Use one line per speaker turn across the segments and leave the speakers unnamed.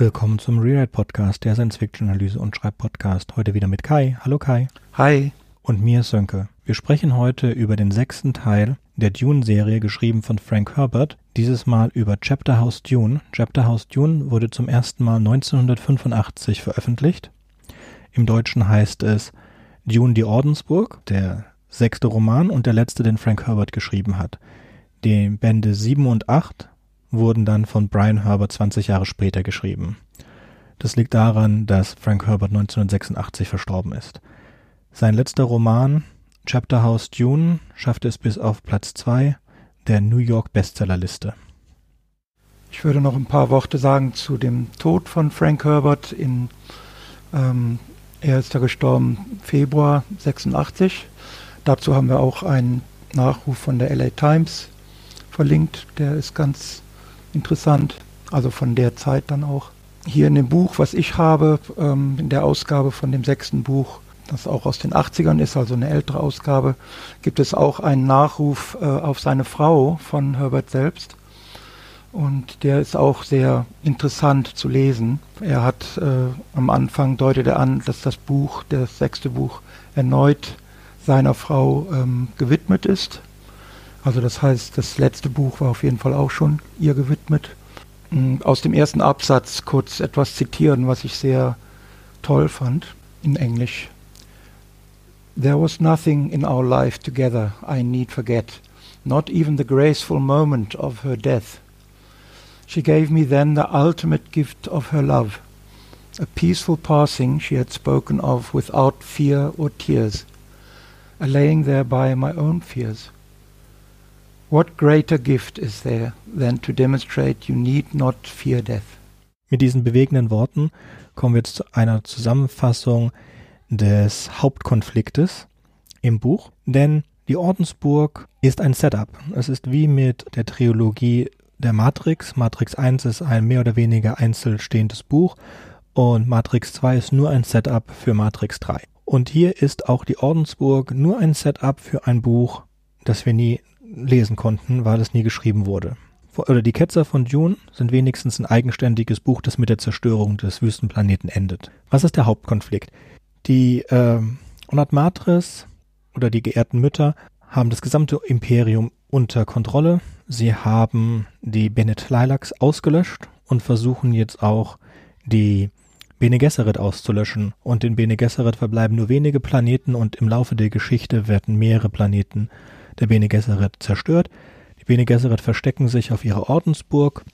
Willkommen zum Rewrite Podcast, der Science-Fiction-Analyse und Schreibpodcast. Heute wieder mit Kai. Hallo Kai.
Hi.
Und mir Sönke. Wir sprechen heute über den sechsten Teil der Dune-Serie, geschrieben von Frank Herbert. Dieses Mal über Chapter House Dune. Chapter House Dune wurde zum ersten Mal 1985 veröffentlicht. Im Deutschen heißt es Dune die Ordensburg, der sechste Roman und der letzte, den Frank Herbert geschrieben hat. Die Bände 7 und 8 wurden dann von Brian Herbert 20 Jahre später geschrieben. Das liegt daran, dass Frank Herbert 1986 verstorben ist. Sein letzter Roman, Chapter House Dune, schaffte es bis auf Platz 2 der New York Bestsellerliste.
Ich würde noch ein paar Worte sagen zu dem Tod von Frank Herbert. In, ähm, er ist ja gestorben Februar 86. Dazu haben wir auch einen Nachruf von der LA Times verlinkt. Der ist ganz interessant, also von der Zeit dann auch. Hier in dem Buch, was ich habe, ähm, in der Ausgabe von dem sechsten Buch, das auch aus den 80ern ist, also eine ältere Ausgabe, gibt es auch einen Nachruf äh, auf seine Frau von Herbert selbst. Und der ist auch sehr interessant zu lesen. Er hat äh, am Anfang deutet er an, dass das Buch, das sechste Buch, erneut seiner Frau ähm, gewidmet ist. Also das heißt, das letzte Buch war auf jeden Fall auch schon ihr gewidmet. Mm, aus dem ersten Absatz kurz etwas zitieren, was ich sehr toll fand in Englisch. There was nothing in our life together I need forget, not even the graceful moment of her death. She gave me then the ultimate gift of her love, a peaceful passing she had spoken of without fear or tears, allaying thereby my own fears. What greater gift is there than to demonstrate you need not fear death?
Mit diesen bewegenden Worten kommen wir zu einer Zusammenfassung des Hauptkonfliktes im Buch, denn die Ordensburg ist ein Setup. Es ist wie mit der Trilogie der Matrix. Matrix 1 ist ein mehr oder weniger einzelstehendes Buch und Matrix 2 ist nur ein Setup für Matrix 3. Und hier ist auch die Ordensburg nur ein Setup für ein Buch, das wir nie lesen konnten, weil es nie geschrieben wurde. Oder die Ketzer von Dune sind wenigstens ein eigenständiges Buch, das mit der Zerstörung des Wüstenplaneten endet. Was ist der Hauptkonflikt? Die äh, Onat Matris oder die geehrten Mütter haben das gesamte Imperium unter Kontrolle. Sie haben die Bene Tleilax ausgelöscht und versuchen jetzt auch die Bene Gesserit auszulöschen. Und in Bene Gesserit verbleiben nur wenige Planeten und im Laufe der Geschichte werden mehrere Planeten der Bene Gesserit zerstört. Die Bene Gesserit verstecken sich auf ihrer Ordensburg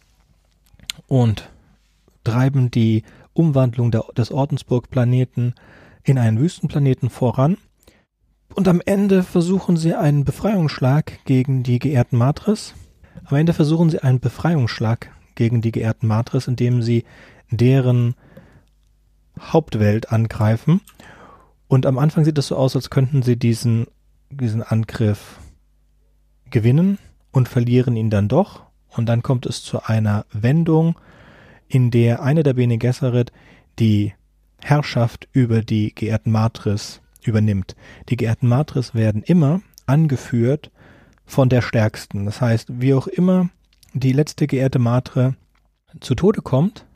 und treiben die Umwandlung der, des Ordensburg-Planeten in einen Wüstenplaneten voran. Und am Ende versuchen sie einen Befreiungsschlag gegen die geehrten Matris. Am Ende versuchen sie einen Befreiungsschlag gegen die geehrten Matris, indem sie deren Hauptwelt angreifen. Und am Anfang sieht es so aus, als könnten sie diesen, diesen Angriff gewinnen und verlieren ihn dann doch. Und dann kommt es zu einer Wendung, in der eine der Bene Gesserit die Herrschaft über die geehrten Matris übernimmt. Die geehrten Matris werden immer angeführt von der Stärksten. Das heißt, wie auch immer die letzte geehrte Matre zu Tode kommt,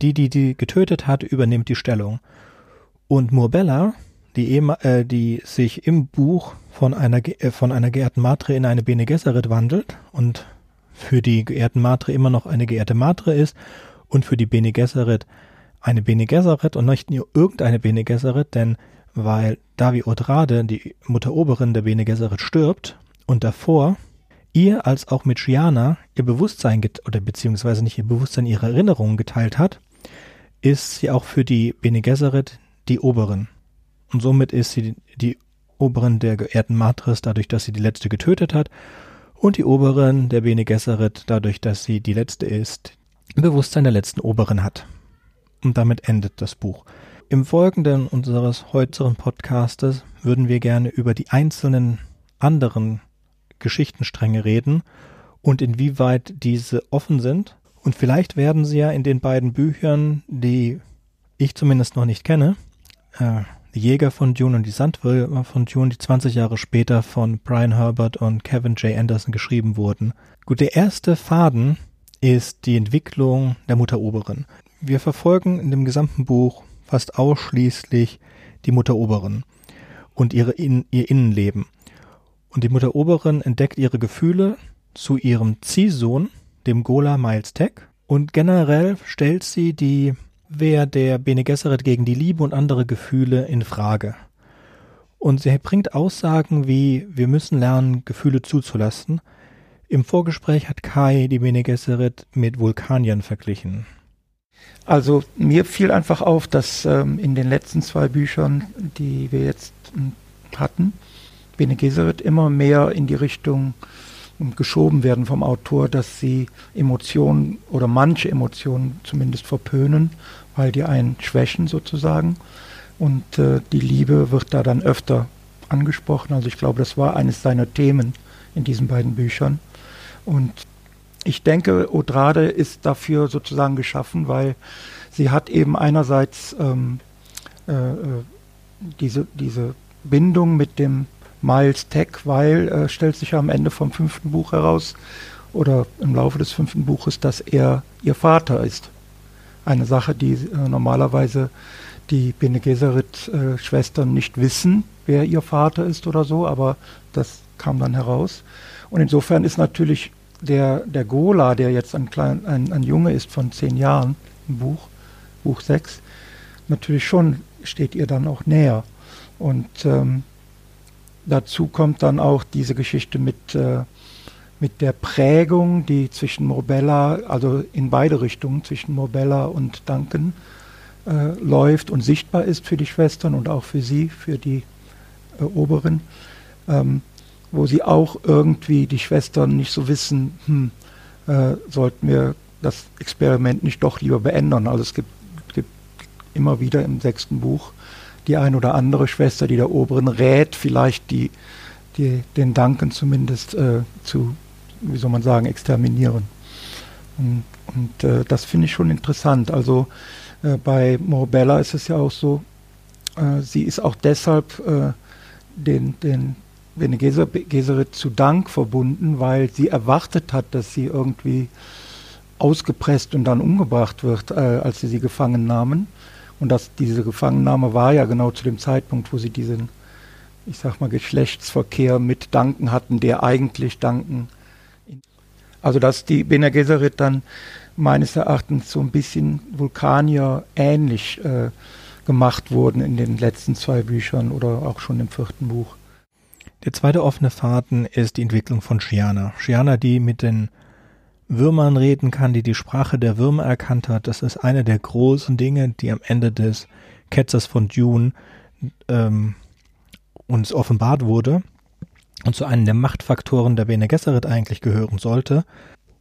die, die die getötet hat, übernimmt die Stellung. Und Murbella, die, äh, die sich im Buch von einer, äh, von einer geehrten Matre in eine Bene Gesserit wandelt und für die geehrten Matre immer noch eine geehrte Matre ist und für die Bene Gesserit eine Bene Gesserit und nicht nur irgendeine Bene Gesserit, denn weil Davi Odrade, die Mutter Oberin der Bene Gesserit, stirbt und davor ihr als auch mit Gianna ihr Bewusstsein oder beziehungsweise nicht ihr Bewusstsein, ihre Erinnerungen geteilt hat, ist sie auch für die Bene Gesserit die Oberin. Und somit ist sie die Oberin der geehrten Matris dadurch, dass sie die letzte getötet hat und die Oberin der Bene Gesserit dadurch, dass sie die letzte ist, Bewusstsein der letzten Oberin hat. Und damit endet das Buch. Im Folgenden unseres heutigen Podcastes würden wir gerne über die einzelnen anderen Geschichtenstränge reden und inwieweit diese offen sind. Und vielleicht werden sie ja in den beiden Büchern, die ich zumindest noch nicht kenne, äh, die Jäger von Dune und die Sandwürmer von Dune, die 20 Jahre später von Brian Herbert und Kevin J. Anderson geschrieben wurden. Gut, der erste Faden ist die Entwicklung der Mutter Oberin. Wir verfolgen in dem gesamten Buch fast ausschließlich die Mutter Oberin und ihre in, ihr Innenleben. Und die Mutter Oberin entdeckt ihre Gefühle zu ihrem Ziehsohn, dem Gola Miles Tech, und generell stellt sie die Wehr der Bene Gesserit gegen die Liebe und andere Gefühle in Frage. Und sie bringt Aussagen wie, wir müssen lernen, Gefühle zuzulassen. Im Vorgespräch hat Kai die Bene Gesserit mit Vulkaniern verglichen.
Also mir fiel einfach auf, dass ähm, in den letzten zwei Büchern, die wir jetzt ähm, hatten, Bene Gesserit immer mehr in die Richtung ähm, geschoben werden vom Autor, dass sie Emotionen oder manche Emotionen zumindest verpönen, weil die einen schwächen sozusagen. Und äh, die Liebe wird da dann öfter angesprochen. Also ich glaube, das war eines seiner Themen in diesen beiden Büchern. Und ich denke, Odrade ist dafür sozusagen geschaffen, weil sie hat eben einerseits ähm, äh, äh diese, diese Bindung mit dem Miles Tech, weil äh, stellt sich ja am Ende vom fünften Buch heraus oder im Laufe des fünften Buches, dass er ihr Vater ist. Eine Sache, die äh, normalerweise die Bene Gesserit-Schwestern äh, nicht wissen, wer ihr Vater ist oder so, aber das kam dann heraus. Und insofern ist natürlich der, der Gola, der jetzt ein, klein, ein, ein Junge ist von zehn Jahren im Buch, Buch 6, natürlich schon steht ihr dann auch näher. Und ähm, dazu kommt dann auch diese Geschichte mit, äh, mit der Prägung, die zwischen Morbella, also in beide Richtungen, zwischen Morbella und Duncan, äh, läuft und sichtbar ist für die Schwestern und auch für sie, für die äh, Oberen, ähm, wo sie auch irgendwie die Schwestern nicht so wissen, hm, äh, sollten wir das Experiment nicht doch lieber beenden. Also es gibt, gibt immer wieder im sechsten Buch die ein oder andere Schwester, die der Oberen rät, vielleicht die, die den Danken zumindest äh, zu, wie soll man sagen, exterminieren. Und, und äh, das finde ich schon interessant. Also äh, bei Morbella ist es ja auch so, äh, sie ist auch deshalb äh, den, den Bene Gesserit zu Dank verbunden, weil sie erwartet hat, dass sie irgendwie ausgepresst und dann umgebracht wird, äh, als sie sie gefangen nahmen. Und dass diese Gefangennahme war ja genau zu dem Zeitpunkt, wo sie diesen, ich sag mal, Geschlechtsverkehr mit Danken hatten, der eigentlich Danken. Also dass die Bene Gesserit dann meines Erachtens so ein bisschen Vulkanier ähnlich äh, gemacht wurden in den letzten zwei Büchern oder auch schon im vierten Buch.
Der zweite offene Faden ist die Entwicklung von Shiana. Shiana, die mit den Würmern reden kann, die die Sprache der Würmer erkannt hat. Das ist eine der großen Dinge, die am Ende des Ketzers von Dune ähm, uns offenbart wurde und zu einem der Machtfaktoren der Bene Gesserit eigentlich gehören sollte.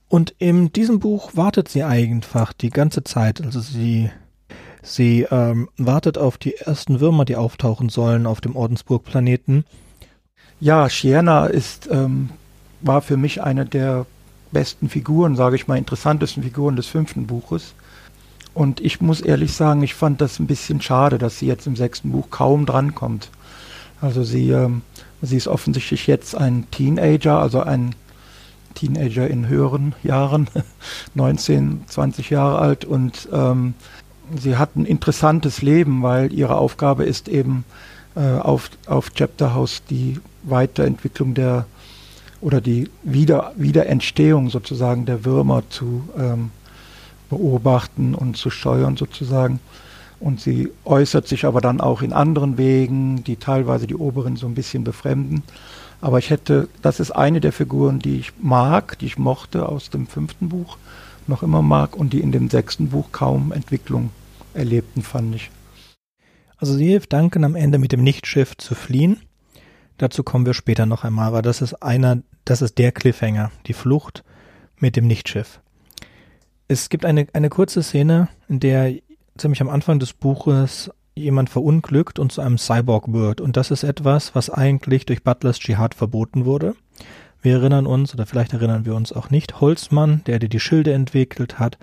Und in diesem Buch wartet sie einfach die ganze Zeit. Also sie, sie ähm, wartet auf die ersten Würmer, die auftauchen sollen auf dem Ordensburg-Planeten.
Ja, Sienna ist, ähm, war für mich eine der besten Figuren, sage ich mal, interessantesten Figuren des fünften Buches. Und ich muss ehrlich sagen, ich fand das ein bisschen schade, dass sie jetzt im sechsten Buch kaum drankommt. Also sie, ähm, sie ist offensichtlich jetzt ein Teenager, also ein Teenager in höheren Jahren, 19, 20 Jahre alt und ähm, sie hat ein interessantes Leben, weil ihre Aufgabe ist eben äh, auf, auf Chapter House die Weiterentwicklung der oder die Wieder, Wiederentstehung sozusagen der Würmer zu ähm, beobachten und zu steuern sozusagen. Und sie äußert sich aber dann auch in anderen Wegen, die teilweise die Oberen so ein bisschen befremden. Aber ich hätte, das ist eine der Figuren, die ich mag, die ich mochte aus dem fünften Buch, noch immer mag und die in dem sechsten Buch kaum Entwicklung erlebten, fand ich.
Also sie hilft Duncan am Ende mit dem Nichtschiff zu fliehen. Dazu kommen wir später noch einmal, aber das ist einer, das ist der Cliffhanger, die Flucht mit dem Nichtschiff. Es gibt eine, eine kurze Szene, in der ziemlich am Anfang des Buches jemand verunglückt und zu einem Cyborg wird. Und das ist etwas, was eigentlich durch Butlers Dschihad verboten wurde. Wir erinnern uns, oder vielleicht erinnern wir uns auch nicht, Holzmann, der, der die Schilde entwickelt hat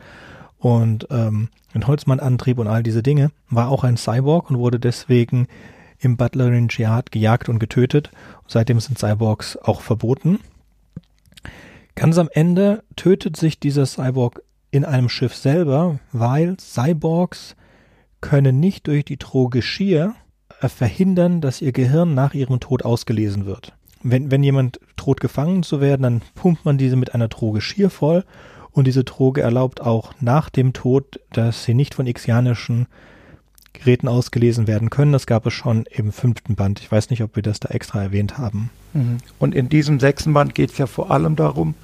und ähm, den Holzmann-Antrieb und all diese Dinge, war auch ein Cyborg und wurde deswegen im Butlerin Dschihad gejagt und getötet. Und seitdem sind Cyborgs auch verboten. Ganz am Ende tötet sich dieser Cyborg in einem Schiff selber, weil Cyborgs können nicht durch die Drogeschir äh, verhindern, dass ihr Gehirn nach ihrem Tod ausgelesen wird. Wenn, wenn jemand droht gefangen zu werden, dann pumpt man diese mit einer Droge schier voll und diese Droge erlaubt auch nach dem Tod, dass sie nicht von ixianischen Geräten ausgelesen werden können. Das gab es schon im fünften Band. Ich weiß nicht, ob wir das da extra erwähnt haben.
Mhm. Und in diesem sechsten Band geht es ja vor allem darum,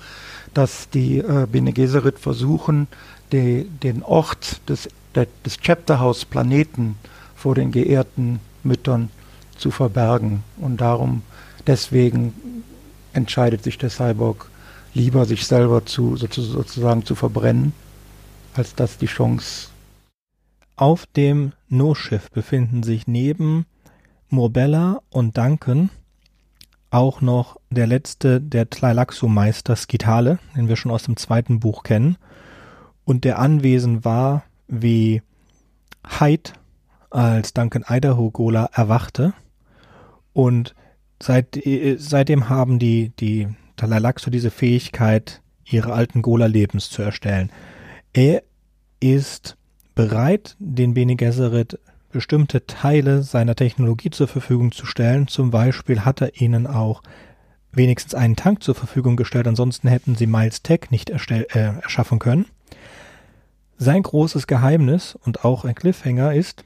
dass die äh, Bene Gesserit versuchen, die, den Ort des, der, des Chapterhouse Planeten vor den geehrten Müttern zu verbergen. Und darum, deswegen entscheidet sich der Cyborg lieber, sich selber zu, sozusagen zu verbrennen, als dass die Chance.
Auf dem No-Schiff befinden sich neben Morbella und Duncan auch noch der letzte der Tleilaxo-Meister Skitale, den wir schon aus dem zweiten Buch kennen, und der anwesend war, wie Hyde als Duncan Idaho Gola erwachte. Und seit, äh, seitdem haben die, die Talalaxo diese Fähigkeit, ihre alten Gola-Lebens zu erstellen. Er ist bereit, den Bene Gesserit bestimmte Teile seiner Technologie zur Verfügung zu stellen. Zum Beispiel hat er ihnen auch wenigstens einen Tank zur Verfügung gestellt, ansonsten hätten sie Miles Tech nicht äh, erschaffen können. Sein großes Geheimnis und auch ein Cliffhanger ist,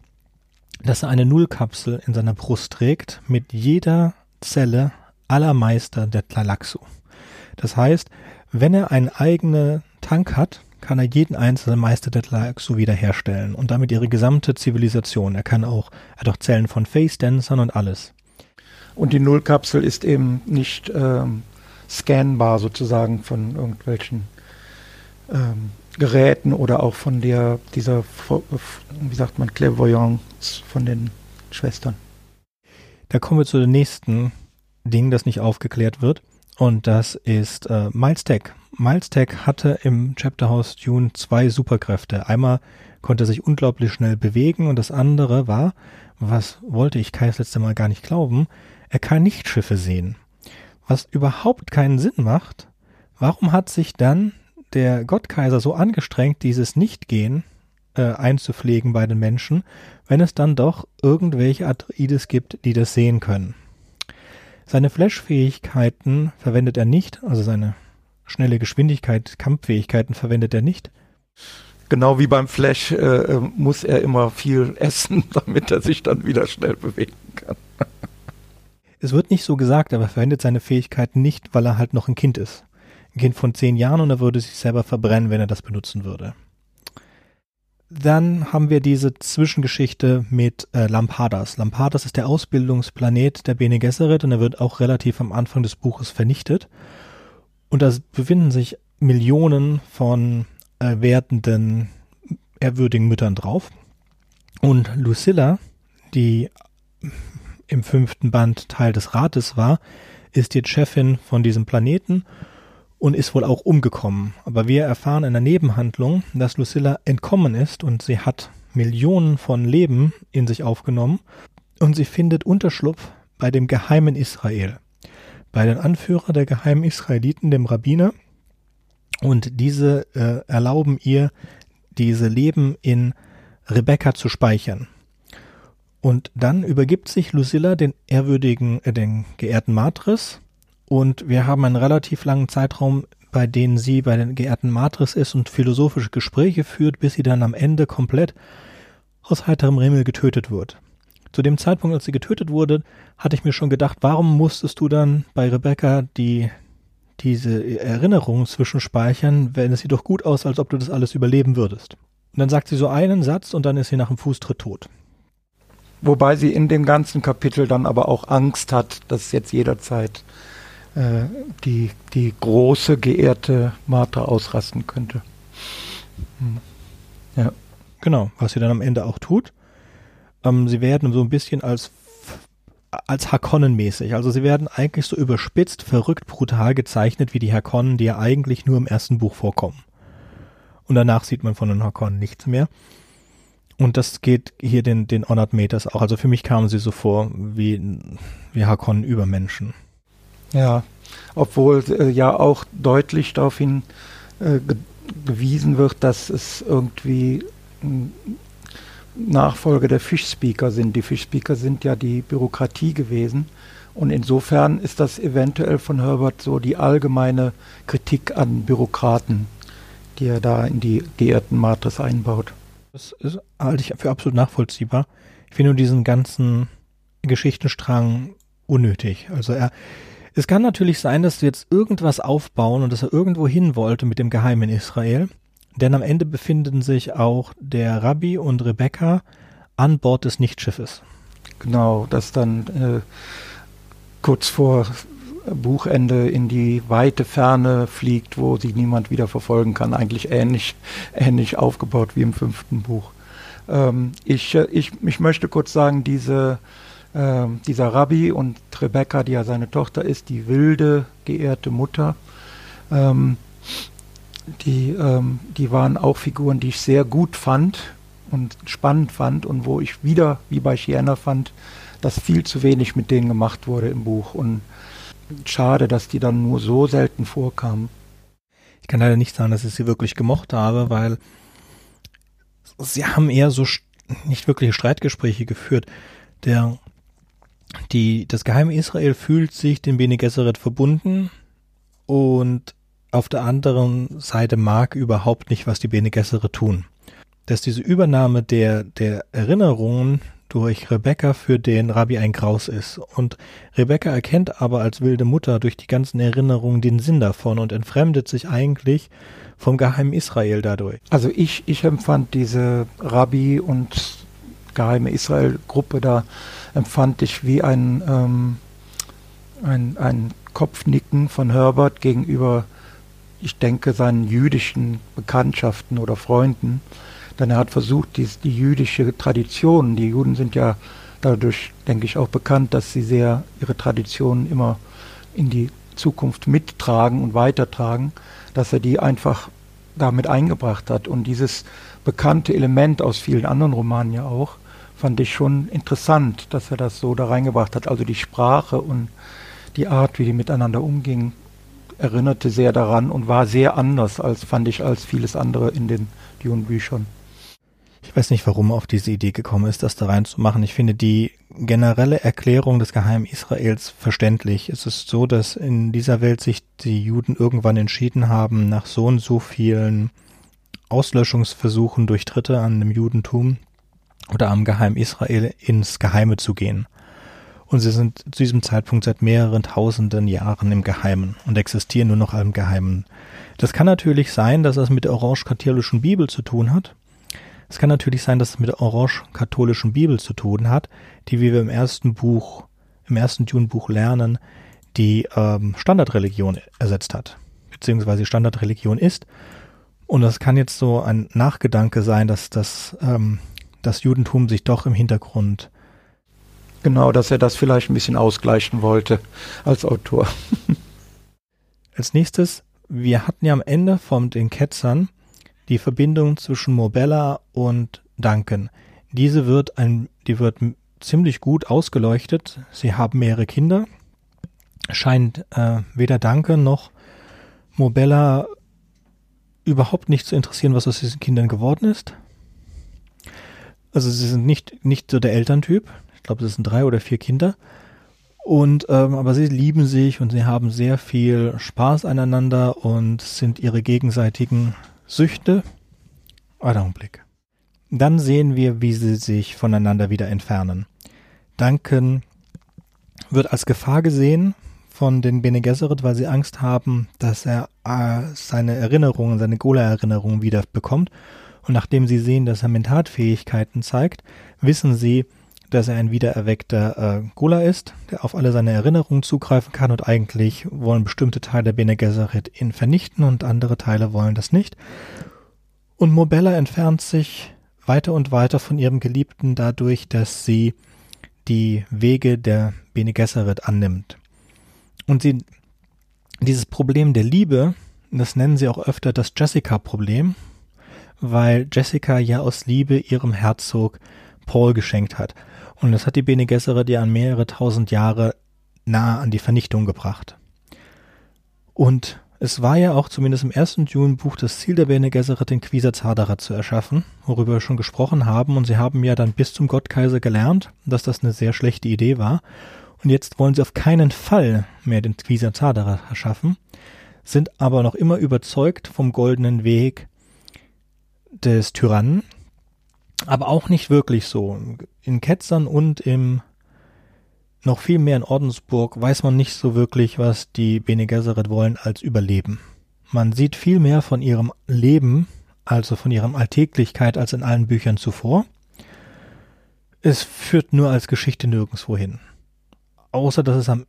dass er eine Nullkapsel in seiner Brust trägt mit jeder Zelle aller Meister der Tlalaxu. Das heißt, wenn er einen eigenen Tank hat, kann er jeden einzelnen Meister der Tlalaxu wiederherstellen und damit ihre gesamte Zivilisation. Er kann auch, er hat auch Zellen von Face-Dancern und alles.
Und die Nullkapsel ist eben nicht ähm, scannbar sozusagen von irgendwelchen ähm, Geräten oder auch von der, dieser, wie sagt man, Clairvoyance von den Schwestern.
Da kommen wir zu dem nächsten Ding, das nicht aufgeklärt wird. Und das ist äh, Miles Tech. Miles Tech hatte im Chapter House Dune zwei Superkräfte. Einmal konnte er sich unglaublich schnell bewegen und das andere war, was wollte ich Kai das letzte Mal gar nicht glauben, er kann nicht Schiffe sehen. Was überhaupt keinen Sinn macht. Warum hat sich dann der Gottkaiser so angestrengt, dieses Nichtgehen äh, einzupflegen bei den Menschen, wenn es dann doch irgendwelche Atreides gibt, die das sehen können. Seine Flash-Fähigkeiten verwendet er nicht, also seine schnelle Geschwindigkeit, Kampffähigkeiten verwendet er nicht.
Genau wie beim Flash äh, muss er immer viel essen, damit er sich dann wieder schnell bewegen kann.
es wird nicht so gesagt, aber er verwendet seine Fähigkeiten nicht, weil er halt noch ein Kind ist ein Kind von zehn Jahren und er würde sich selber verbrennen, wenn er das benutzen würde. Dann haben wir diese Zwischengeschichte mit äh, Lampadas. Lampadas ist der Ausbildungsplanet der Bene Gesserit und er wird auch relativ am Anfang des Buches vernichtet. Und da befinden sich Millionen von äh, werdenden, ehrwürdigen Müttern drauf. Und Lucilla, die im fünften Band Teil des Rates war, ist jetzt Chefin von diesem Planeten und ist wohl auch umgekommen. Aber wir erfahren in der Nebenhandlung, dass Lucilla entkommen ist und sie hat Millionen von Leben in sich aufgenommen und sie findet Unterschlupf bei dem geheimen Israel, bei den Anführer der geheimen Israeliten, dem Rabbiner. Und diese äh, erlauben ihr, diese Leben in Rebekka zu speichern. Und dann übergibt sich Lucilla den ehrwürdigen, äh, den geehrten Matris, und wir haben einen relativ langen Zeitraum, bei dem sie bei den geehrten Matris ist und philosophische Gespräche führt, bis sie dann am Ende komplett aus heiterem Himmel getötet wird. Zu dem Zeitpunkt, als sie getötet wurde, hatte ich mir schon gedacht, warum musstest du dann bei Rebecca die, diese Erinnerung zwischenspeichern, wenn es sieht doch gut aus, als ob du das alles überleben würdest. Und dann sagt sie so einen Satz und dann ist sie nach dem Fußtritt tot.
Wobei sie in dem ganzen Kapitel dann aber auch Angst hat, dass jetzt jederzeit äh, die, die große, geehrte Martha ausrasten könnte. Hm.
Ja. Genau, was sie dann am Ende auch tut. Ähm, sie werden so ein bisschen als als Hakonnen-mäßig. Also sie werden eigentlich so überspitzt, verrückt, brutal gezeichnet wie die Hakonnen, die ja eigentlich nur im ersten Buch vorkommen. Und danach sieht man von den Hakonnen nichts mehr. Und das geht hier den, den Honored Meters auch. Also für mich kamen sie so vor wie, wie Hakonnen über Menschen.
Ja, obwohl äh, ja auch deutlich darauf hin äh, gewiesen wird, dass es irgendwie Nachfolger der Fischspeaker sind. Die Fischspeaker sind ja die Bürokratie gewesen. Und insofern ist das eventuell von Herbert so die allgemeine Kritik an Bürokraten, die er da in die geehrten Matrix einbaut.
Das ist, halte ich für absolut nachvollziehbar. Ich finde nur diesen ganzen Geschichtenstrang unnötig. Also er, es kann natürlich sein, dass wir jetzt irgendwas aufbauen und dass er irgendwo hin wollte mit dem Geheimen Israel. Denn am Ende befinden sich auch der Rabbi und Rebecca an Bord des Nichtschiffes.
Genau, das dann äh, kurz vor Buchende in die weite Ferne fliegt, wo sie niemand wieder verfolgen kann. Eigentlich ähnlich, ähnlich aufgebaut wie im fünften Buch. Ähm, ich, äh, ich, ich möchte kurz sagen, diese, äh, dieser Rabbi und Rebecca, die ja seine Tochter ist, die wilde, geehrte Mutter, ähm, die, ähm, die waren auch Figuren, die ich sehr gut fand und spannend fand und wo ich wieder, wie bei Chiena fand, dass viel zu wenig mit denen gemacht wurde im Buch. Und schade, dass die dann nur so selten vorkamen.
Ich kann leider nicht sagen, dass ich sie wirklich gemocht habe, weil sie haben eher so nicht wirkliche Streitgespräche geführt. Der, die, das geheime Israel fühlt sich dem Bene Gesserit verbunden und auf der anderen Seite mag überhaupt nicht, was die Bene Gesserit tun. Dass diese Übernahme der, der Erinnerungen durch Rebecca für den Rabbi ein Graus ist. Und Rebecca erkennt aber als wilde Mutter durch die ganzen Erinnerungen den Sinn davon und entfremdet sich eigentlich vom geheimen Israel dadurch.
Also ich, ich empfand diese Rabbi und geheime Israel-Gruppe da, empfand ich wie ein, ähm, ein, ein Kopfnicken von Herbert gegenüber, ich denke, seinen jüdischen Bekanntschaften oder Freunden denn er hat versucht, die, die jüdische Tradition, die Juden sind ja dadurch, denke ich, auch bekannt, dass sie sehr ihre Traditionen immer in die Zukunft mittragen und weitertragen, dass er die einfach damit eingebracht hat. Und dieses bekannte Element aus vielen anderen Romanen ja auch, fand ich schon interessant, dass er das so da reingebracht hat. Also die Sprache und die Art, wie die miteinander umgingen, erinnerte sehr daran und war sehr anders als, fand ich, als vieles andere in den Dune-Büchern.
Ich weiß nicht, warum auf diese Idee gekommen ist, das da reinzumachen. Ich finde die generelle Erklärung des Geheimen Israels verständlich. Es ist so, dass in dieser Welt sich die Juden irgendwann entschieden haben, nach so und so vielen Auslöschungsversuchen durch Dritte an dem Judentum oder am Geheimen Israel ins Geheime zu gehen. Und sie sind zu diesem Zeitpunkt seit mehreren tausenden Jahren im Geheimen und existieren nur noch im Geheimen. Das kann natürlich sein, dass das mit der orange-katholischen Bibel zu tun hat. Es kann natürlich sein, dass es mit der orange-katholischen Bibel zu tun hat, die, wie wir im ersten Buch, im ersten Dune-Buch lernen, die ähm, Standardreligion ersetzt hat, beziehungsweise Standardreligion ist. Und das kann jetzt so ein Nachgedanke sein, dass das, ähm, das Judentum sich doch im Hintergrund
Genau, dass er das vielleicht ein bisschen ausgleichen wollte als Autor.
als nächstes, wir hatten ja am Ende von den Ketzern die Verbindung zwischen Mobella und Duncan. Diese wird ein, die wird ziemlich gut ausgeleuchtet. Sie haben mehrere Kinder. Scheint äh, weder Duncan noch Mobella überhaupt nicht zu interessieren, was aus diesen Kindern geworden ist. Also sie sind nicht, nicht so der Elterntyp. Ich glaube, es sind drei oder vier Kinder. Und ähm, aber sie lieben sich und sie haben sehr viel Spaß aneinander und sind ihre gegenseitigen Süchte. Augenblick. Dann sehen wir, wie sie sich voneinander wieder entfernen. Duncan wird als Gefahr gesehen von den Bene Gesserit, weil sie Angst haben, dass er äh, seine Erinnerungen, seine Gola-Erinnerungen wieder bekommt. Und nachdem sie sehen, dass er Mentatfähigkeiten zeigt, wissen sie, dass er ein wiedererweckter äh, Gola ist, der auf alle seine Erinnerungen zugreifen kann und eigentlich wollen bestimmte Teile der Bene Gesserit ihn vernichten und andere Teile wollen das nicht. Und Mobella entfernt sich weiter und weiter von ihrem Geliebten dadurch, dass sie die Wege der Bene Gesserit annimmt. Und sie, dieses Problem der Liebe, das nennen sie auch öfter das Jessica-Problem, weil Jessica ja aus Liebe ihrem Herzog Paul geschenkt hat. Und das hat die Bene Gesserit ja an mehrere tausend Jahre nahe an die Vernichtung gebracht. Und Es war ja auch zumindest im ersten Dune-Buch das Ziel der Bene Gesserit, den Quisatz zu erschaffen, worüber wir schon gesprochen haben. Und sie haben ja dann bis zum Gottkaiser gelernt, dass das eine sehr schlechte Idee war. Und jetzt wollen sie auf keinen Fall mehr den Quisatz erschaffen, sind aber noch immer überzeugt vom goldenen Weg des Tyrannen, aber auch nicht wirklich so. In Ketzern und im noch viel mehr in Ordensburg weiß man nicht so wirklich, was die Bene Gesserit wollen, als Überleben. Man sieht viel mehr von ihrem Leben, also von ihrem Alltäglichkeit, als in allen Büchern zuvor. Es führt nur als Geschichte nirgendwo hin. Außer, dass es am,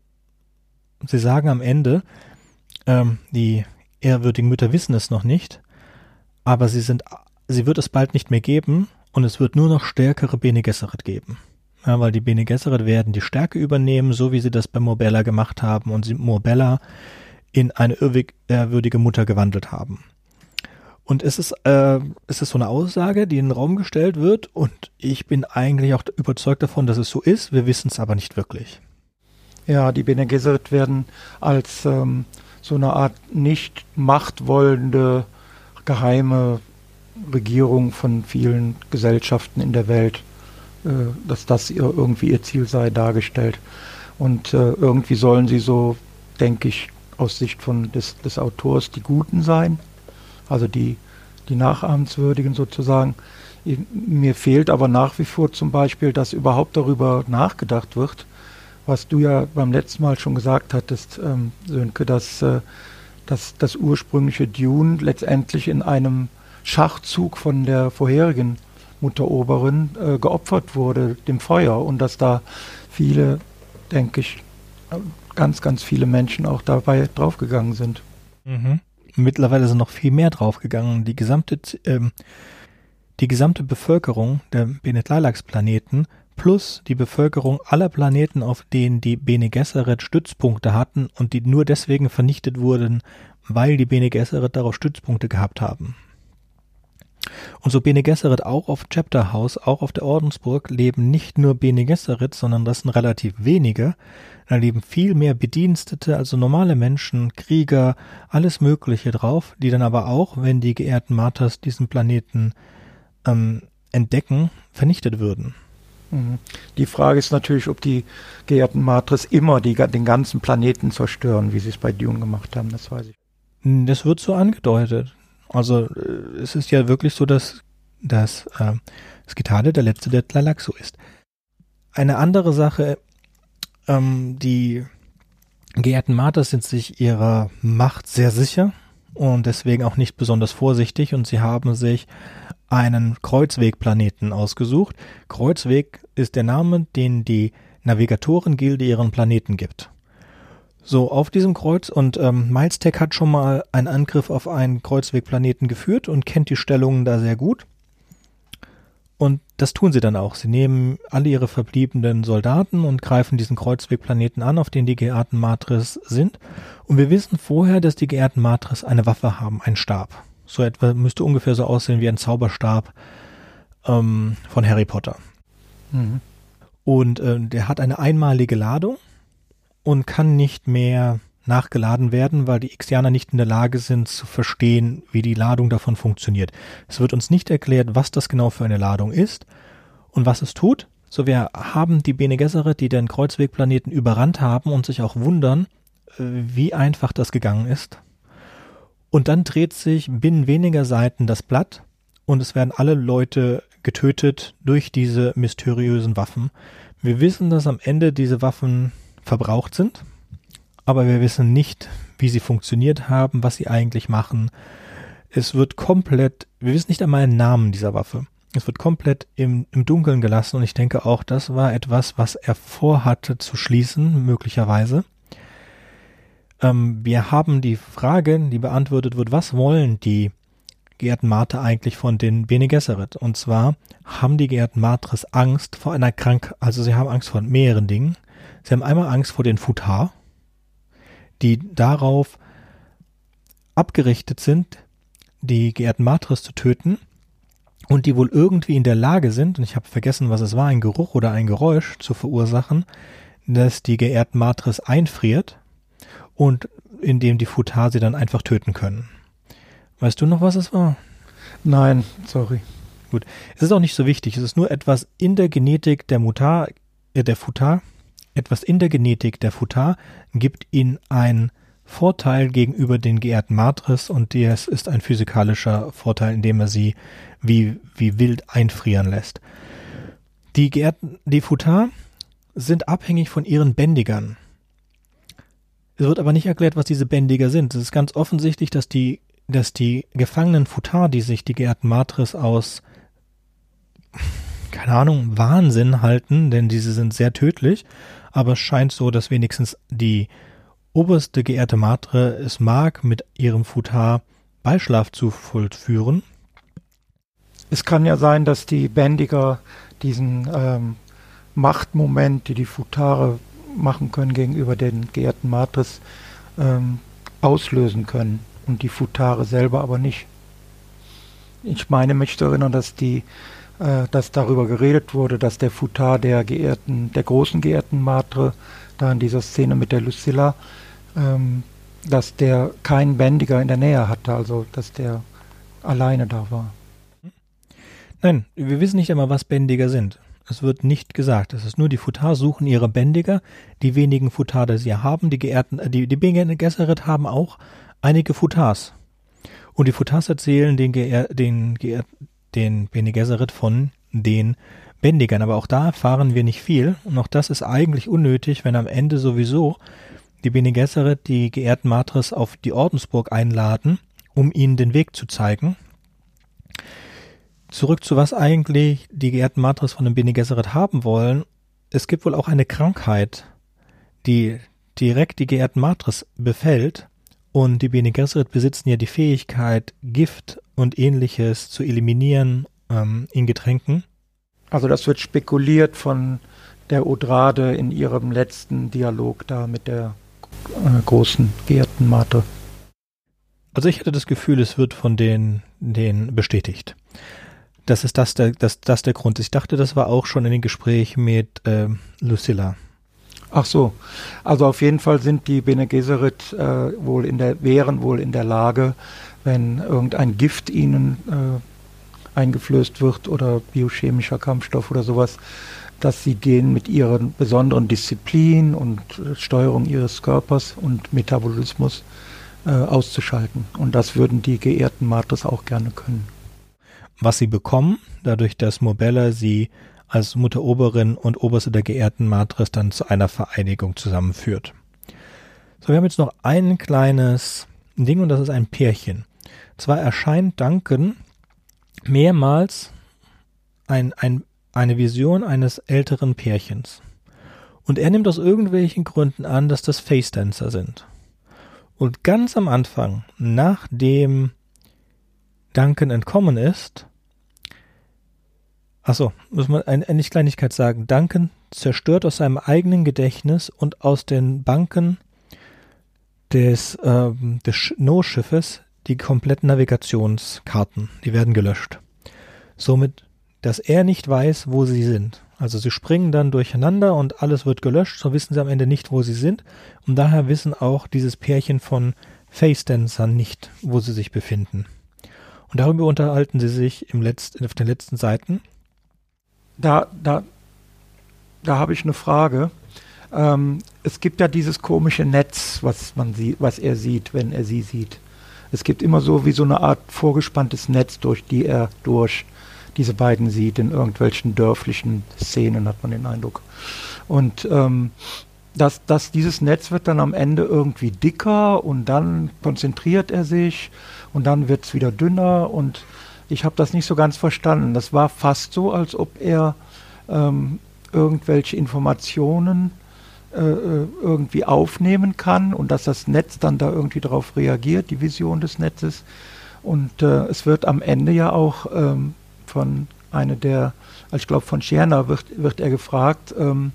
sie sagen am Ende, ähm, die ehrwürdigen Mütter wissen es noch nicht, aber sie sind, sie wird es bald nicht mehr geben und es wird nur noch stärkere Bene Gesserit geben. Ja, weil die Bene Gesserit werden die Stärke übernehmen, so wie sie das bei Morbella gemacht haben und sie Morbella in eine ehrwürdige Mutter gewandelt haben. Und es ist, äh, es ist so eine Aussage, die in den Raum gestellt wird und ich bin eigentlich auch überzeugt davon, dass es so ist. Wir wissen es aber nicht wirklich.
Ja, die Bene Gesserit werden als ähm, so eine Art nicht machtwollende geheime Regierung von vielen Gesellschaften in der Welt äh, dass das irgendwie ihr Ziel sei, dargestellt. Und äh, irgendwie sollen sie so, denke ich, aus Sicht von des, des Autors die Guten sein, also die, die Nachahmenswürdigen sozusagen. Mir fehlt aber nach wie vor zum Beispiel, dass überhaupt darüber nachgedacht wird, was du ja beim letzten Mal schon gesagt hattest, ähm, Sönke, dass, äh, dass das ursprüngliche Dune letztendlich in einem Schachzug von der vorherigen Mutteroberin äh, geopfert wurde, dem Feuer und dass da viele, denke ich, ganz, ganz viele Menschen auch dabei draufgegangen sind.
Mhm. Mittlerweile sind noch viel mehr draufgegangen. Die gesamte, ähm, die gesamte Bevölkerung der Benet Lilax-Planeten plus die Bevölkerung aller Planeten, auf denen die Bene Gesserit Stützpunkte hatten und die nur deswegen vernichtet wurden, weil die Bene Gesserit darauf Stützpunkte gehabt haben. Und so Bene Gesserit auch auf Chapter House, auch auf der Ordensburg, leben nicht nur Bene Gesserit, sondern das sind relativ wenige. Da leben viel mehr Bedienstete, also normale Menschen, Krieger, alles Mögliche drauf, die dann aber auch, wenn die geehrten Marthas diesen Planeten ähm, entdecken, vernichtet würden.
Mhm. Die Frage ist natürlich, ob die geehrten Matres immer die, den ganzen Planeten zerstören, wie sie es bei Dune gemacht haben, das weiß ich.
Das wird so angedeutet. Also äh, es ist ja wirklich so, dass, dass äh, Skitade der letzte der Tlalaxo ist. Eine andere Sache, ähm, die geehrten Marters sind sich ihrer Macht sehr sicher und deswegen auch nicht besonders vorsichtig und sie haben sich einen Kreuzwegplaneten ausgesucht. Kreuzweg ist der Name, den die Navigatoren-Gilde ihren Planeten gibt. So, auf diesem Kreuz und ähm, Milestech hat schon mal einen Angriff auf einen Kreuzwegplaneten geführt und kennt die Stellungen da sehr gut. Und das tun sie dann auch. Sie nehmen alle ihre verbliebenen Soldaten und greifen diesen Kreuzwegplaneten an, auf den die geehrten Matris sind. Und wir wissen vorher, dass die geehrten Matris eine Waffe haben, einen Stab. So etwa müsste ungefähr so aussehen wie ein Zauberstab ähm, von Harry Potter. Mhm. Und äh, der hat eine einmalige Ladung und kann nicht mehr nachgeladen werden, weil die Xianer nicht in der Lage sind zu verstehen, wie die Ladung davon funktioniert. Es wird uns nicht erklärt, was das genau für eine Ladung ist und was es tut. So wir haben die Bene Gesserit, die den Kreuzwegplaneten überrannt haben und sich auch wundern, äh, wie einfach das gegangen ist. Und dann dreht sich binnen weniger Seiten das Blatt und es werden alle Leute getötet durch diese mysteriösen Waffen. Wir wissen, dass am Ende diese Waffen verbraucht sind, aber wir wissen nicht, wie sie funktioniert haben, was sie eigentlich machen. Es wird komplett, wir wissen nicht einmal den Namen dieser Waffe. Es wird komplett im, im Dunkeln gelassen und ich denke auch, das war etwas, was er vorhatte zu schließen, möglicherweise. Ähm, wir haben die Frage, die beantwortet wird, was wollen die geehrten Mate eigentlich von den Bene Gesserit? Und zwar haben die geehrten Matres Angst vor einer Krankheit, also sie haben Angst vor mehreren Dingen. Sie haben einmal Angst vor den Futar, die darauf abgerichtet sind, die geehrten Matris zu töten und die wohl irgendwie in der Lage sind, und ich habe vergessen, was es war, ein Geruch oder ein Geräusch zu verursachen, dass die geehrten Matris einfriert und indem die Futar sie dann einfach töten können. Weißt du noch, was es war?
Nein, sorry.
Gut. Es ist auch nicht so wichtig. Es ist nur etwas in der Genetik der Mutar, äh, der Futar. Etwas in der Genetik der Futar gibt ihnen einen Vorteil gegenüber den geehrten Matris und es ist ein physikalischer Vorteil, indem er sie wie, wie wild einfrieren lässt. Die geehrten, die Futar sind abhängig von ihren Bändigern. Es wird aber nicht erklärt, was diese Bändiger sind. Es ist ganz offensichtlich, dass die, dass die gefangenen Futar, die sich die geehrten Matris aus keine Ahnung, Wahnsinn halten, denn diese sind sehr tödlich, aber es scheint so, dass wenigstens die oberste geehrte Matre es mag, mit ihrem Futar Beischlaf zu vollführen.
Es kann ja sein, dass die Bändiger diesen ähm, Machtmoment, die die Futare machen können gegenüber den geehrten Matres, ähm, auslösen können und die Futare selber aber nicht. Ich meine mich zu erinnern, dass die dass darüber geredet wurde, dass der Futar der geehrten, der großen geehrten Matre, da in dieser Szene mit der Lucilla, ähm, dass der keinen Bändiger in der Nähe hatte, also dass der alleine da war.
Nein, wir wissen nicht einmal, was Bändiger sind. Es wird nicht gesagt. Es ist nur, die Futar suchen ihre Bändiger, die wenigen Futar, die sie haben. Die geehrten, äh, die, die Bene Gesserit haben auch einige Futars. Und die Futars erzählen den, geehr, den, geehr, den Bene Gesserit von den Bändigern. Aber auch da erfahren wir nicht viel. Und auch das ist eigentlich unnötig, wenn am Ende sowieso die Bene Gesserit die geehrten Matres auf die Ordensburg einladen, um ihnen den Weg zu zeigen. Zurück zu was eigentlich die geehrten Matres von den Bene Gesserit haben wollen. Es gibt wohl auch eine Krankheit, die direkt die geehrten Matres befällt. Und die Bene Gesserit besitzen ja die Fähigkeit, Gift und ähnliches zu eliminieren ähm, in Getränken.
Also das wird spekuliert von der Odrade in ihrem letzten Dialog da mit der äh, großen geehrten Mate.
Also ich hatte das Gefühl, es wird von den, den bestätigt. Das ist das der, das, das der Grund. Ich dachte, das war auch schon in dem Gespräch mit äh, Lucilla.
Ach so, also auf jeden Fall sind die Bene Gesserit äh, wohl in der, wären wohl in der Lage, wenn irgendein Gift ihnen äh, eingeflößt wird oder biochemischer Kampfstoff oder sowas, dass sie den mit ihrer besonderen Disziplin und äh, Steuerung ihres Körpers und Metabolismus äh, auszuschalten. Und das würden die geehrten Matres auch gerne können.
Was sie bekommen, dadurch, dass Mobella sie als Mutter Oberin und Oberste der geehrten Matres dann zu einer Vereinigung zusammenführt. So, wir haben jetzt noch ein kleines Ding und das ist ein Pärchen. Zwar erscheint Duncan mehrmals ein, ein eine Vision eines älteren Pärchens. Und er nimmt aus irgendwelchen Gründen an, dass das Face Dancer sind. Und ganz am Anfang, nachdem Duncan entkommen ist, achso, muss man eine, eine Kleinigkeit sagen, Duncan zerstört aus seinem eigenen Gedächtnis und aus den Banken des, äh, des No-Schiffes die kompletten Navigationskarten. Die werden gelöscht. Somit dass er nicht weiß, wo sie sind. Also sie springen dann durcheinander und alles wird gelöscht, so wissen sie am Ende nicht, wo sie sind. Und daher wissen auch dieses Pärchen von Face Dancern nicht, wo sie sich befinden. Und darüber unterhalten sie sich im Letzt, auf den letzten Seiten.
Da, da, da habe ich eine Frage. Ähm, es gibt ja dieses komische Netz, was man sieht, was er sieht, wenn er sie sieht. Es gibt immer so wie so eine Art vorgespanntes Netz, durch die er durch diese beiden sieht in irgendwelchen dörflichen Szenen, hat man den Eindruck. Und ähm, dass, dass dieses Netz wird dann am Ende irgendwie dicker und dann konzentriert er sich und dann wird es wieder dünner und ich habe das nicht so ganz verstanden. Das war fast so, als ob er ähm, irgendwelche Informationen äh, äh irgendwie aufnehmen kann und dass das Netz dann da irgendwie darauf reagiert, die Vision des Netzes. Und äh, es wird am Ende ja auch ähm, von einer der, ich glaube von Scherner wird, wird er gefragt, ähm,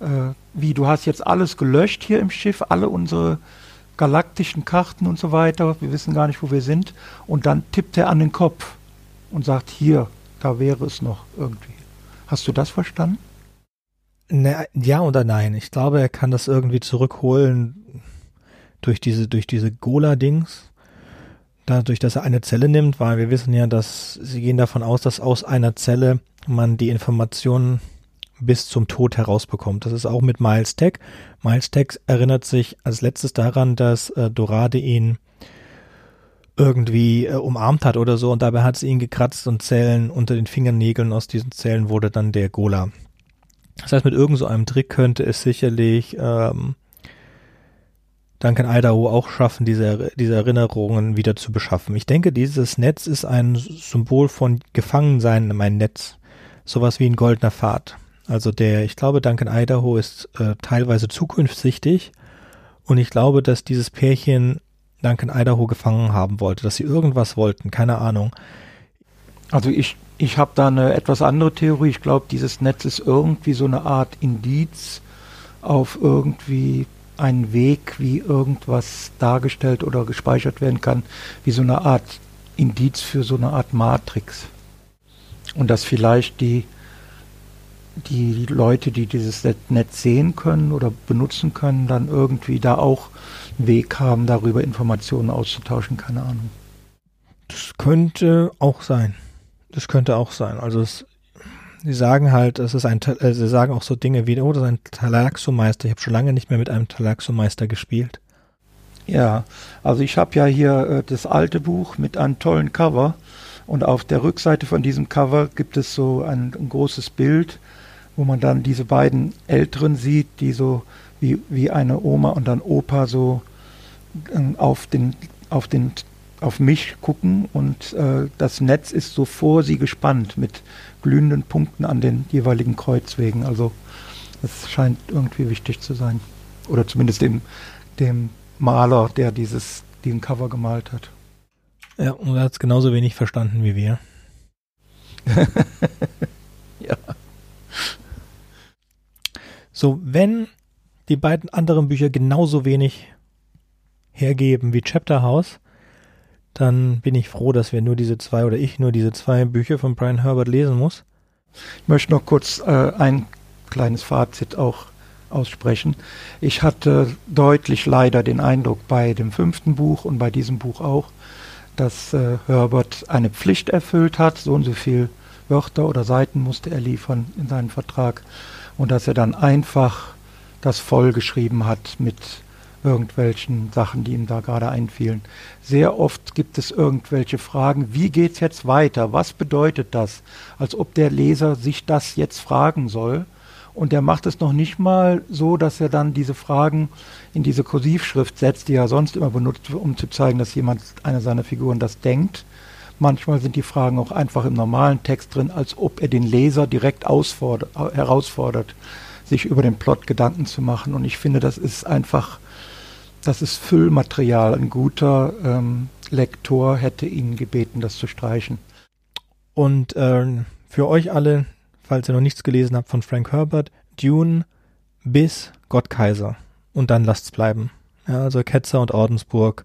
äh, wie, du hast jetzt alles gelöscht hier im Schiff, alle unsere galaktischen Karten und so weiter, wir wissen gar nicht, wo wir sind. Und dann tippt er an den Kopf und sagt, hier, da wäre es noch irgendwie. Hast du das verstanden?
Ne, ja oder nein. Ich glaube, er kann das irgendwie zurückholen, durch diese, durch diese Gola-Dings, dadurch, dass er eine Zelle nimmt, weil wir wissen ja, dass sie gehen davon aus, dass aus einer Zelle man die Informationen bis zum Tod herausbekommt. Das ist auch mit Miles Tech. Miles Tech erinnert sich als letztes daran, dass äh, Dorade ihn irgendwie äh, umarmt hat oder so und dabei hat sie ihn gekratzt und Zellen unter den Fingernägeln aus diesen Zellen wurde dann der Gola. Das heißt, mit irgend so einem Trick könnte es sicherlich ähm, Duncan Idaho auch schaffen, diese, diese Erinnerungen wieder zu beschaffen. Ich denke, dieses Netz ist ein Symbol von Gefangensein in meinem Netz. Sowas wie ein goldener Pfad. Also der, ich glaube, Duncan Idaho ist äh, teilweise zukunftssichtig und ich glaube, dass dieses Pärchen Duncan Idaho gefangen haben wollte, dass sie irgendwas wollten, keine Ahnung.
Also ich, ich habe da eine etwas andere Theorie. Ich glaube, dieses Netz ist irgendwie so eine Art Indiz auf irgendwie einen Weg, wie irgendwas dargestellt oder gespeichert werden kann, wie so eine Art Indiz für so eine Art Matrix. Und dass vielleicht die die Leute, die dieses Netz sehen können oder benutzen können, dann irgendwie da auch Weg haben, darüber Informationen auszutauschen, keine Ahnung.
Das könnte auch sein. Das könnte auch sein. Also es, sie sagen halt, es ist ein, äh, sie sagen auch so Dinge wie, oh, das ist ein Talaxomeister. Ich habe schon lange nicht mehr mit einem Talaxomeister gespielt.
Ja, also ich habe ja hier äh, das alte Buch mit einem tollen Cover und auf der Rückseite von diesem Cover gibt es so ein, ein großes Bild wo man dann diese beiden Älteren sieht, die so wie, wie eine Oma und dann Opa so auf den, auf den auf mich gucken und äh, das Netz ist so vor sie gespannt mit glühenden Punkten an den jeweiligen Kreuzwegen. Also das scheint irgendwie wichtig zu sein. Oder zumindest dem, dem Maler, der dieses, diesen Cover gemalt hat.
Ja, und er hat es genauso wenig verstanden wie wir. ja. So, wenn die beiden anderen Bücher genauso wenig hergeben wie Chapter House, dann bin ich froh, dass wir nur diese zwei oder ich nur diese zwei Bücher von Brian Herbert lesen muss.
Ich möchte noch kurz äh, ein kleines Fazit auch aussprechen. Ich hatte deutlich leider den Eindruck bei dem fünften Buch und bei diesem Buch auch, dass äh, Herbert eine Pflicht erfüllt hat. So und so viel Wörter oder Seiten musste er liefern in seinen Vertrag und dass er dann einfach das vollgeschrieben hat mit irgendwelchen Sachen, die ihm da gerade einfielen. Sehr oft gibt es irgendwelche Fragen, wie geht's jetzt weiter? Was bedeutet das? Als ob der Leser sich das jetzt fragen soll. Und er macht es noch nicht mal so, dass er dann diese Fragen in diese Kursivschrift setzt, die er sonst immer benutzt, um zu zeigen, dass jemand, eine seiner Figuren das denkt. Manchmal sind die Fragen auch einfach im normalen Text drin, als ob er den Leser direkt herausfordert, sich über den Plot Gedanken zu machen. Und ich finde, das ist einfach, das ist Füllmaterial. Ein guter ähm, Lektor hätte ihn gebeten, das zu streichen.
Und äh, für euch alle, falls ihr noch nichts gelesen habt von Frank Herbert, Dune bis Gottkaiser. Und dann lasst's bleiben. Ja, also Ketzer und Ordensburg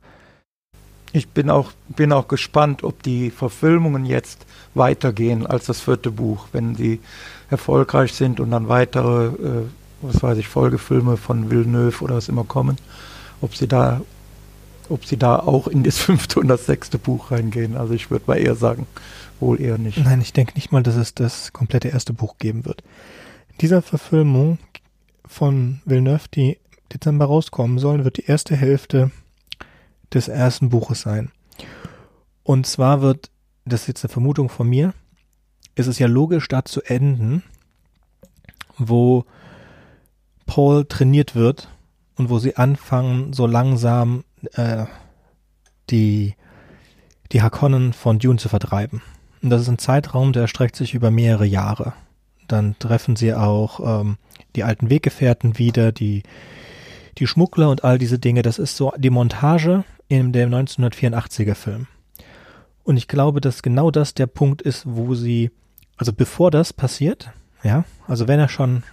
ich bin auch, bin auch gespannt, ob die Verfilmungen jetzt weitergehen als das vierte Buch, wenn sie erfolgreich sind und dann weitere, äh, was weiß ich, Folgefilme von Villeneuve oder was immer kommen, ob sie da, ob sie da auch in das fünfte und das sechste Buch reingehen. Also ich würde mal eher sagen, wohl eher nicht.
Nein, ich denke nicht mal, dass es das komplette erste Buch geben wird. Dieser Verfilmung von Villeneuve, die Dezember rauskommen soll, wird die erste Hälfte des ersten Buches sein. Und zwar wird, das ist jetzt eine Vermutung von mir, ist es ja logisch, da zu enden, wo Paul trainiert wird und wo sie anfangen, so langsam äh, die, die Hakonnen von Dune zu vertreiben. Und das ist ein Zeitraum, der erstreckt sich über mehrere Jahre. Dann treffen sie auch ähm, die alten Weggefährten wieder, die, die Schmuggler und all diese Dinge. Das ist so die Montage in dem 1984er Film. Und ich glaube, dass genau das der Punkt ist, wo sie, also bevor das passiert, ja, also wenn er schon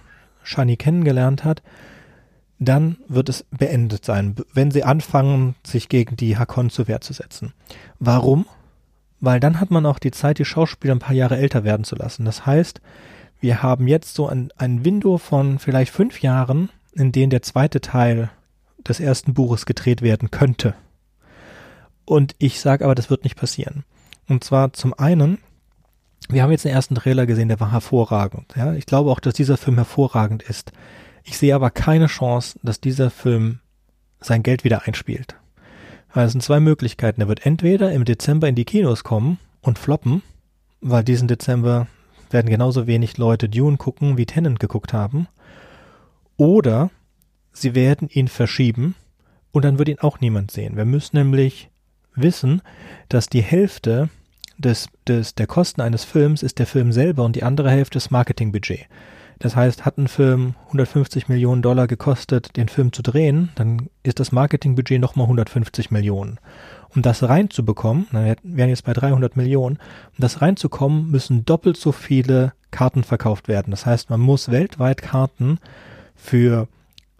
Shani kennengelernt hat, dann wird es beendet sein, wenn sie anfangen, sich gegen die Hakon zur Wehr zu setzen. Warum? Weil dann hat man auch die Zeit, die Schauspieler ein paar Jahre älter werden zu lassen. Das heißt, wir haben jetzt so ein, ein Window von vielleicht fünf Jahren, in denen der zweite Teil des ersten Buches gedreht werden könnte. Und ich sage aber, das wird nicht passieren. Und zwar zum einen, wir haben jetzt den ersten Trailer gesehen, der war hervorragend. Ja? Ich glaube auch, dass dieser Film hervorragend ist. Ich sehe aber keine Chance, dass dieser Film sein Geld wieder einspielt. Weil es sind zwei Möglichkeiten. Er wird entweder im Dezember in die Kinos kommen und floppen, weil diesen Dezember werden genauso wenig Leute Dune gucken, wie Tennant geguckt haben. Oder sie werden ihn verschieben und dann wird ihn auch niemand sehen. Wir müssen nämlich wissen, dass die Hälfte des, des, der Kosten eines Films ist der Film selber und die andere Hälfte ist Marketingbudget. Das heißt, hat ein Film 150 Millionen Dollar gekostet, den Film zu drehen, dann ist das Marketingbudget nochmal 150 Millionen. Um das reinzubekommen, dann wären jetzt bei 300 Millionen, um das reinzukommen, müssen doppelt so viele Karten verkauft werden. Das heißt, man muss weltweit Karten für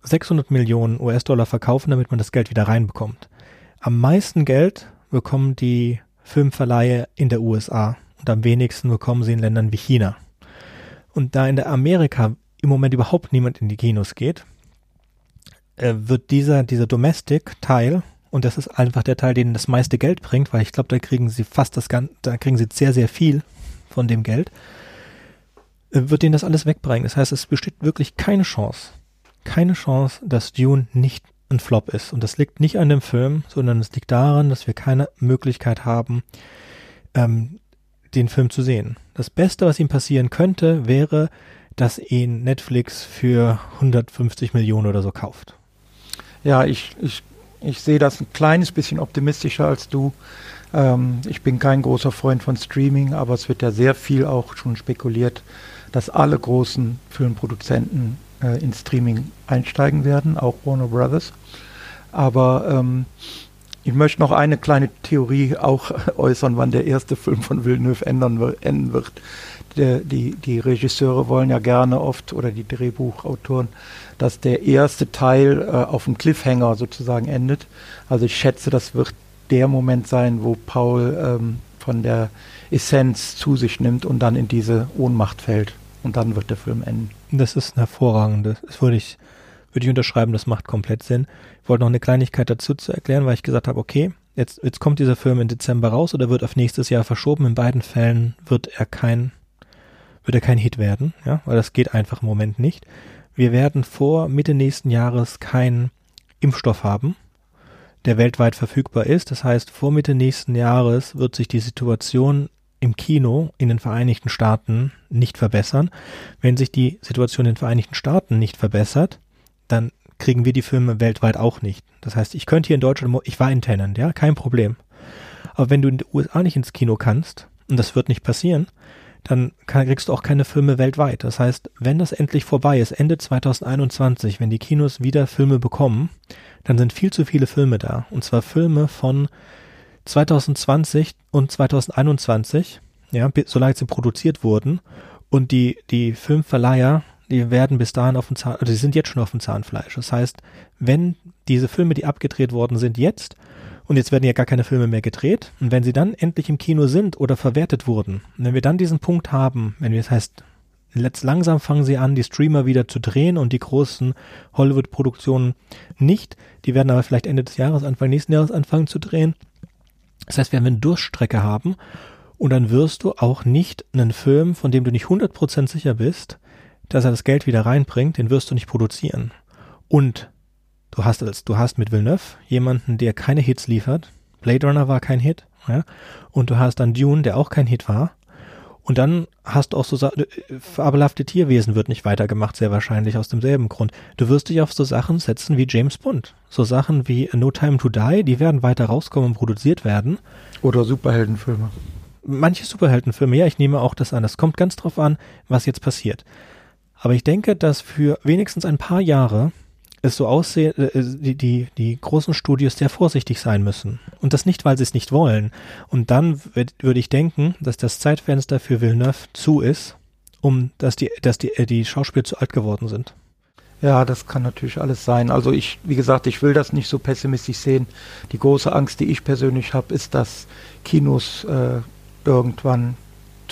600 Millionen US-Dollar verkaufen, damit man das Geld wieder reinbekommt. Am meisten Geld bekommen die Filmverleihe in der USA und am wenigsten bekommen sie in Ländern wie China. Und da in der Amerika im Moment überhaupt niemand in die Kinos geht, äh, wird dieser, dieser Domestic-Teil, und das ist einfach der Teil, den das meiste Geld bringt, weil ich glaube, da kriegen sie fast das Ganze, da kriegen sie sehr, sehr viel von dem Geld, äh, wird denen das alles wegbringen. Das heißt, es besteht wirklich keine Chance, keine Chance, dass Dune nicht ein Flop ist. Und das liegt nicht an dem Film, sondern es liegt daran, dass wir keine Möglichkeit haben, ähm, den Film zu sehen. Das Beste, was ihm passieren könnte, wäre, dass ihn Netflix für 150 Millionen oder so kauft.
Ja, ich, ich, ich sehe das ein kleines bisschen optimistischer als du. Ähm, ich bin kein großer Freund von Streaming, aber es wird ja sehr viel auch schon spekuliert, dass alle großen Filmproduzenten äh, in Streaming einsteigen werden, auch Warner Brothers. Aber ähm, ich möchte noch eine kleine Theorie auch äußern, wann der erste Film von Villeneuve ändern, enden wird. Der, die, die Regisseure wollen ja gerne oft, oder die Drehbuchautoren, dass der erste Teil äh, auf dem Cliffhanger sozusagen endet. Also ich schätze, das wird der Moment sein, wo Paul ähm, von der Essenz zu sich nimmt und dann in diese Ohnmacht fällt. Und dann wird der Film enden.
Das ist ein hervorragendes. Das würde ich, würde ich unterschreiben, das macht komplett Sinn. Ich wollte noch eine Kleinigkeit dazu zu erklären, weil ich gesagt habe, okay, jetzt, jetzt kommt dieser Film im Dezember raus oder wird auf nächstes Jahr verschoben. In beiden Fällen wird er kein, wird er kein Hit werden, ja, weil das geht einfach im Moment nicht. Wir werden vor Mitte nächsten Jahres keinen Impfstoff haben, der weltweit verfügbar ist. Das heißt, vor Mitte nächsten Jahres wird sich die Situation im Kino in den Vereinigten Staaten nicht verbessern. Wenn sich die Situation in den Vereinigten Staaten nicht verbessert, dann kriegen wir die Filme weltweit auch nicht. Das heißt, ich könnte hier in Deutschland, ich war in Tenant, ja, kein Problem. Aber wenn du in den USA nicht ins Kino kannst, und das wird nicht passieren, dann kriegst du auch keine Filme weltweit. Das heißt, wenn das endlich vorbei ist, Ende 2021, wenn die Kinos wieder Filme bekommen, dann sind viel zu viele Filme da. Und zwar Filme von 2020 und 2021, ja, solange sie produziert wurden. Und die, die Filmverleiher, die werden bis dahin auf dem Zahn, also die sind jetzt schon auf dem Zahnfleisch. Das heißt, wenn diese Filme, die abgedreht worden sind, jetzt, und jetzt werden ja gar keine Filme mehr gedreht, und wenn sie dann endlich im Kino sind oder verwertet wurden, wenn wir dann diesen Punkt haben, wenn wir, das heißt, letzt langsam fangen sie an, die Streamer wieder zu drehen und die großen Hollywood-Produktionen nicht, die werden aber vielleicht Ende des Jahres, Anfang nächsten Jahres anfangen zu drehen, das heißt, wir eine Durststrecke haben und dann wirst du auch nicht einen Film, von dem du nicht 100% sicher bist, dass er das Geld wieder reinbringt, den wirst du nicht produzieren. Und du hast als, du hast mit Villeneuve jemanden, der keine Hits liefert. Blade Runner war kein Hit, ja. Und du hast dann Dune, der auch kein Hit war. Und dann hast du auch so äh, fabelhafte Tierwesen wird nicht weitergemacht, sehr wahrscheinlich aus demselben Grund. Du wirst dich auf so Sachen setzen wie James Bond. So Sachen wie No Time to Die, die werden weiter rauskommen und produziert werden.
Oder Superheldenfilme.
Manche Superheldenfilme, ja, ich nehme auch das an. Das kommt ganz drauf an, was jetzt passiert. Aber ich denke, dass für wenigstens ein paar Jahre es so aussehen, äh, die, die, die großen Studios sehr vorsichtig sein müssen. Und das nicht, weil sie es nicht wollen. Und dann würde ich denken, dass das Zeitfenster für Villeneuve zu ist, um dass die, dass die, äh, die Schauspieler zu alt geworden sind.
Ja, das kann natürlich alles sein. Also ich, wie gesagt, ich will das nicht so pessimistisch sehen. Die große Angst, die ich persönlich habe, ist, dass Kinos äh, irgendwann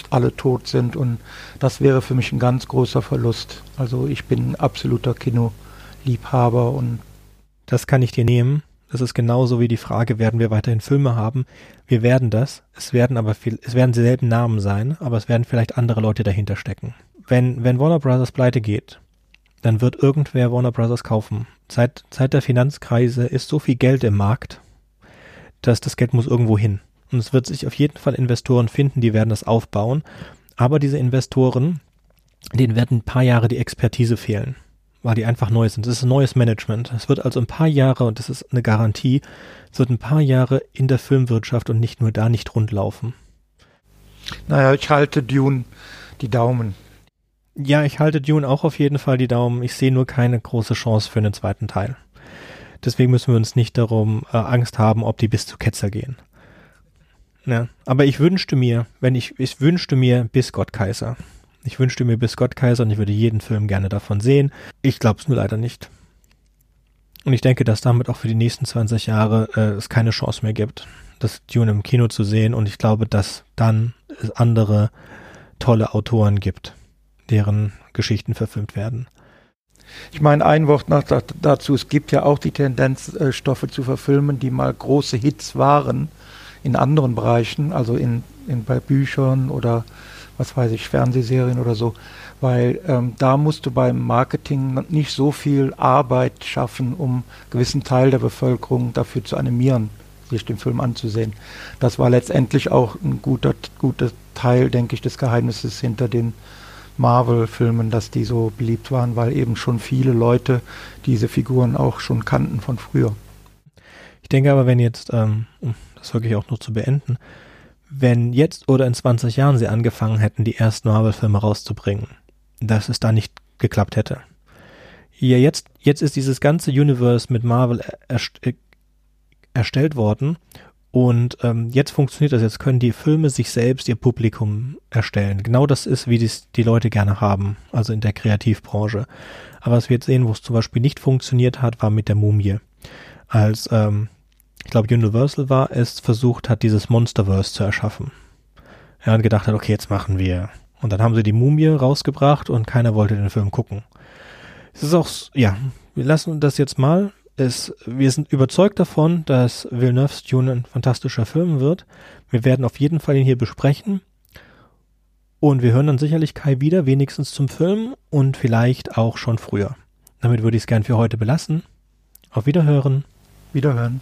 alle tot sind und das wäre für mich ein ganz großer Verlust. Also ich bin absoluter Kino Liebhaber und
das kann ich dir nehmen. Das ist genauso wie die Frage, werden wir weiterhin Filme haben? Wir werden das. Es werden aber viel, es werden dieselben Namen sein, aber es werden vielleicht andere Leute dahinter stecken. Wenn, wenn Warner Brothers pleite geht, dann wird irgendwer Warner Brothers kaufen. Seit, seit der Finanzkrise ist so viel Geld im Markt, dass das Geld muss irgendwo hin. Und es wird sich auf jeden Fall Investoren finden, die werden das aufbauen. Aber diese Investoren, denen werden ein paar Jahre die Expertise fehlen, weil die einfach neu sind. Das ist ein neues Management. Es wird also ein paar Jahre, und das ist eine Garantie, es wird ein paar Jahre in der Filmwirtschaft und nicht nur da nicht rundlaufen.
Naja, ich halte Dune die Daumen.
Ja, ich halte Dune auch auf jeden Fall die Daumen. Ich sehe nur keine große Chance für einen zweiten Teil. Deswegen müssen wir uns nicht darum äh, Angst haben, ob die bis zu Ketzer gehen. Ja, aber ich wünschte mir, wenn ich, ich wünschte mir bis Gott Kaiser. Ich wünschte mir bis Gott Kaiser und ich würde jeden Film gerne davon sehen. Ich glaube es nur leider nicht. Und ich denke, dass damit auch für die nächsten 20 Jahre äh, es keine Chance mehr gibt, das Dune im Kino zu sehen. Und ich glaube, dass dann es andere tolle Autoren gibt deren Geschichten verfilmt werden.
Ich meine, ein Wort noch dazu. Es gibt ja auch die Tendenz, äh, Stoffe zu verfilmen, die mal große Hits waren in anderen Bereichen, also in, in bei Büchern oder was weiß ich, Fernsehserien oder so, weil ähm, da musst du beim Marketing nicht so viel Arbeit schaffen, um einen gewissen Teil der Bevölkerung dafür zu animieren, sich den Film anzusehen. Das war letztendlich auch ein guter, guter Teil, denke ich, des Geheimnisses hinter den Marvel-Filmen, dass die so beliebt waren, weil eben schon viele Leute diese Figuren auch schon kannten von früher.
Ich denke aber, wenn jetzt, ähm, das wirklich auch noch zu beenden, wenn jetzt oder in 20 Jahren sie angefangen hätten, die ersten Marvel-Filme rauszubringen, dass es da nicht geklappt hätte. Ja, jetzt, jetzt ist dieses ganze Universe mit Marvel erst, erstellt worden und ähm, jetzt funktioniert das. Jetzt können die Filme sich selbst ihr Publikum erstellen. Genau das ist, wie dies die Leute gerne haben, also in der Kreativbranche. Aber was wir jetzt sehen, wo es zum Beispiel nicht funktioniert hat, war mit der Mumie. Als, ähm, ich glaube, Universal war es, versucht hat, dieses Monsterverse zu erschaffen. Er hat gedacht hat, okay, jetzt machen wir. Und dann haben sie die Mumie rausgebracht und keiner wollte den Film gucken. Es ist auch, ja, wir lassen das jetzt mal es, wir sind überzeugt davon, dass Villeneuve's Dune ein fantastischer Film wird. Wir werden auf jeden Fall ihn hier besprechen. Und wir hören dann sicherlich Kai wieder, wenigstens zum Film und vielleicht auch schon früher. Damit würde ich es gern für heute belassen. Auf Wiederhören.
Wiederhören.